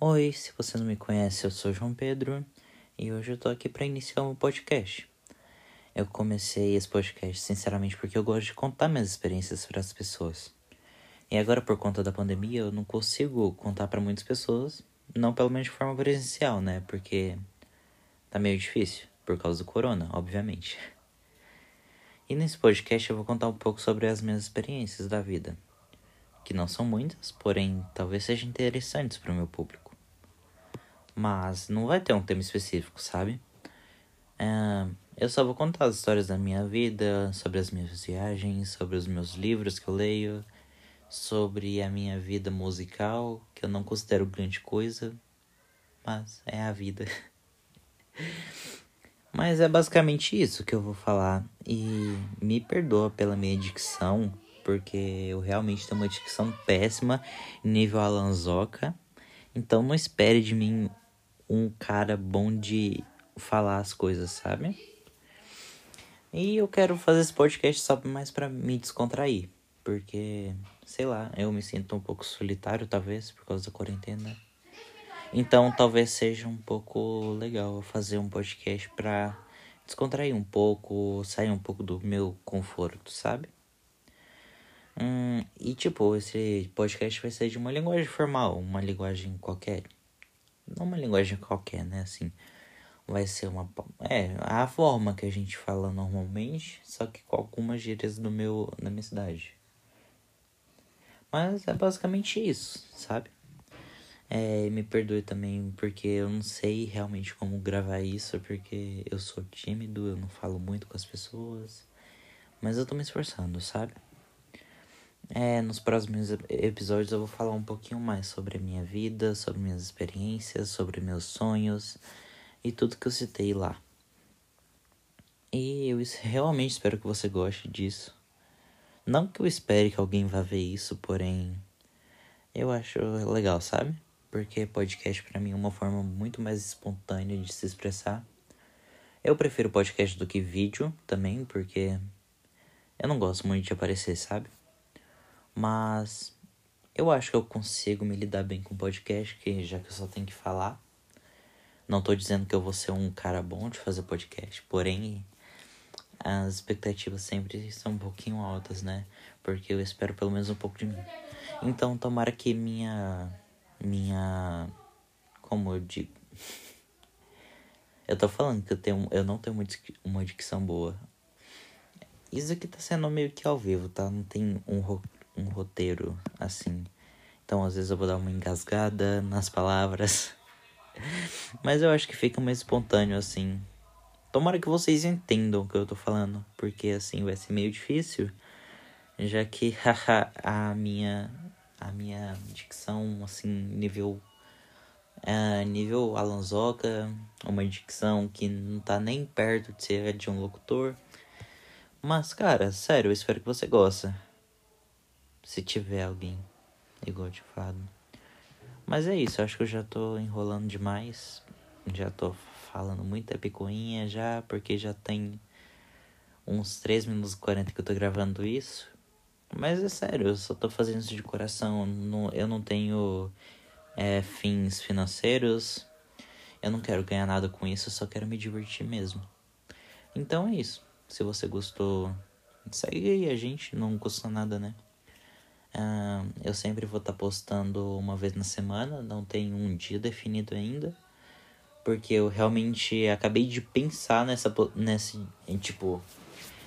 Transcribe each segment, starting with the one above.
Oi, se você não me conhece, eu sou João Pedro e hoje eu tô aqui para iniciar um podcast. Eu comecei esse podcast sinceramente porque eu gosto de contar minhas experiências para as pessoas. E agora por conta da pandemia, eu não consigo contar para muitas pessoas, não pelo menos de forma presencial, né? Porque tá meio difícil por causa do corona, obviamente. E nesse podcast eu vou contar um pouco sobre as minhas experiências da vida, que não são muitas, porém talvez sejam interessantes para o meu público mas não vai ter um tema específico, sabe? É, eu só vou contar as histórias da minha vida, sobre as minhas viagens, sobre os meus livros que eu leio, sobre a minha vida musical, que eu não considero grande coisa, mas é a vida. mas é basicamente isso que eu vou falar. E me perdoa pela minha dicção, porque eu realmente tenho uma dicção péssima, nível Alanzoca. Então não espere de mim um cara bom de falar as coisas, sabe? E eu quero fazer esse podcast só mais para me descontrair, porque sei lá, eu me sinto um pouco solitário talvez por causa da quarentena. Então talvez seja um pouco legal fazer um podcast para descontrair um pouco, sair um pouco do meu conforto, sabe? Hum, e tipo, esse podcast vai ser de uma linguagem formal, uma linguagem qualquer não uma linguagem qualquer, né? Assim, vai ser uma. É, a forma que a gente fala normalmente, só que com algumas gírias do meu, da minha cidade. Mas é basicamente isso, sabe? É, me perdoe também porque eu não sei realmente como gravar isso, porque eu sou tímido, eu não falo muito com as pessoas. Mas eu tô me esforçando, sabe? É, nos próximos episódios eu vou falar um pouquinho mais sobre a minha vida, sobre minhas experiências, sobre meus sonhos e tudo que eu citei lá. E eu realmente espero que você goste disso. Não que eu espere que alguém vá ver isso, porém eu acho legal, sabe? Porque podcast para mim é uma forma muito mais espontânea de se expressar. Eu prefiro podcast do que vídeo também, porque eu não gosto muito de aparecer, sabe? Mas eu acho que eu consigo me lidar bem com podcast, que já que eu só tenho que falar. Não tô dizendo que eu vou ser um cara bom de fazer podcast, porém as expectativas sempre são um pouquinho altas, né? Porque eu espero pelo menos um pouco de mim. Então, tomara que minha minha como eu digo, eu tô falando que eu tenho eu não tenho uma dicção boa. Isso aqui tá sendo meio que ao vivo, tá? Não tem um um roteiro assim. Então às vezes eu vou dar uma engasgada nas palavras. Mas eu acho que fica mais espontâneo assim. Tomara que vocês entendam o que eu tô falando, porque assim vai ser meio difícil, já que a minha a minha dicção assim nível uh, nível Alonsoca, uma dicção que não tá nem perto de ser de um locutor. Mas cara, sério, eu espero que você goste. Se tiver alguém igual de fado. Mas é isso, acho que eu já tô enrolando demais. Já tô falando muita picuinha já, porque já tem uns 3 minutos e 40 que eu tô gravando isso. Mas é sério, eu só tô fazendo isso de coração. Eu não tenho é, fins financeiros. Eu não quero ganhar nada com isso, eu só quero me divertir mesmo. Então é isso. Se você gostou, segue aí a gente, não custa nada, né? Eu sempre vou estar tá postando uma vez na semana, não tem um dia definido ainda. Porque eu realmente acabei de pensar nessa, nessa tipo,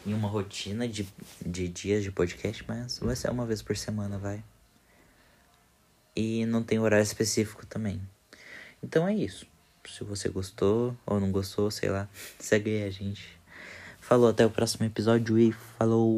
em uma rotina de, de dias de podcast, mas vai ser uma vez por semana, vai. E não tem horário específico também. Então é isso. Se você gostou ou não gostou, sei lá, segue aí a gente. Falou, até o próximo episódio e falou!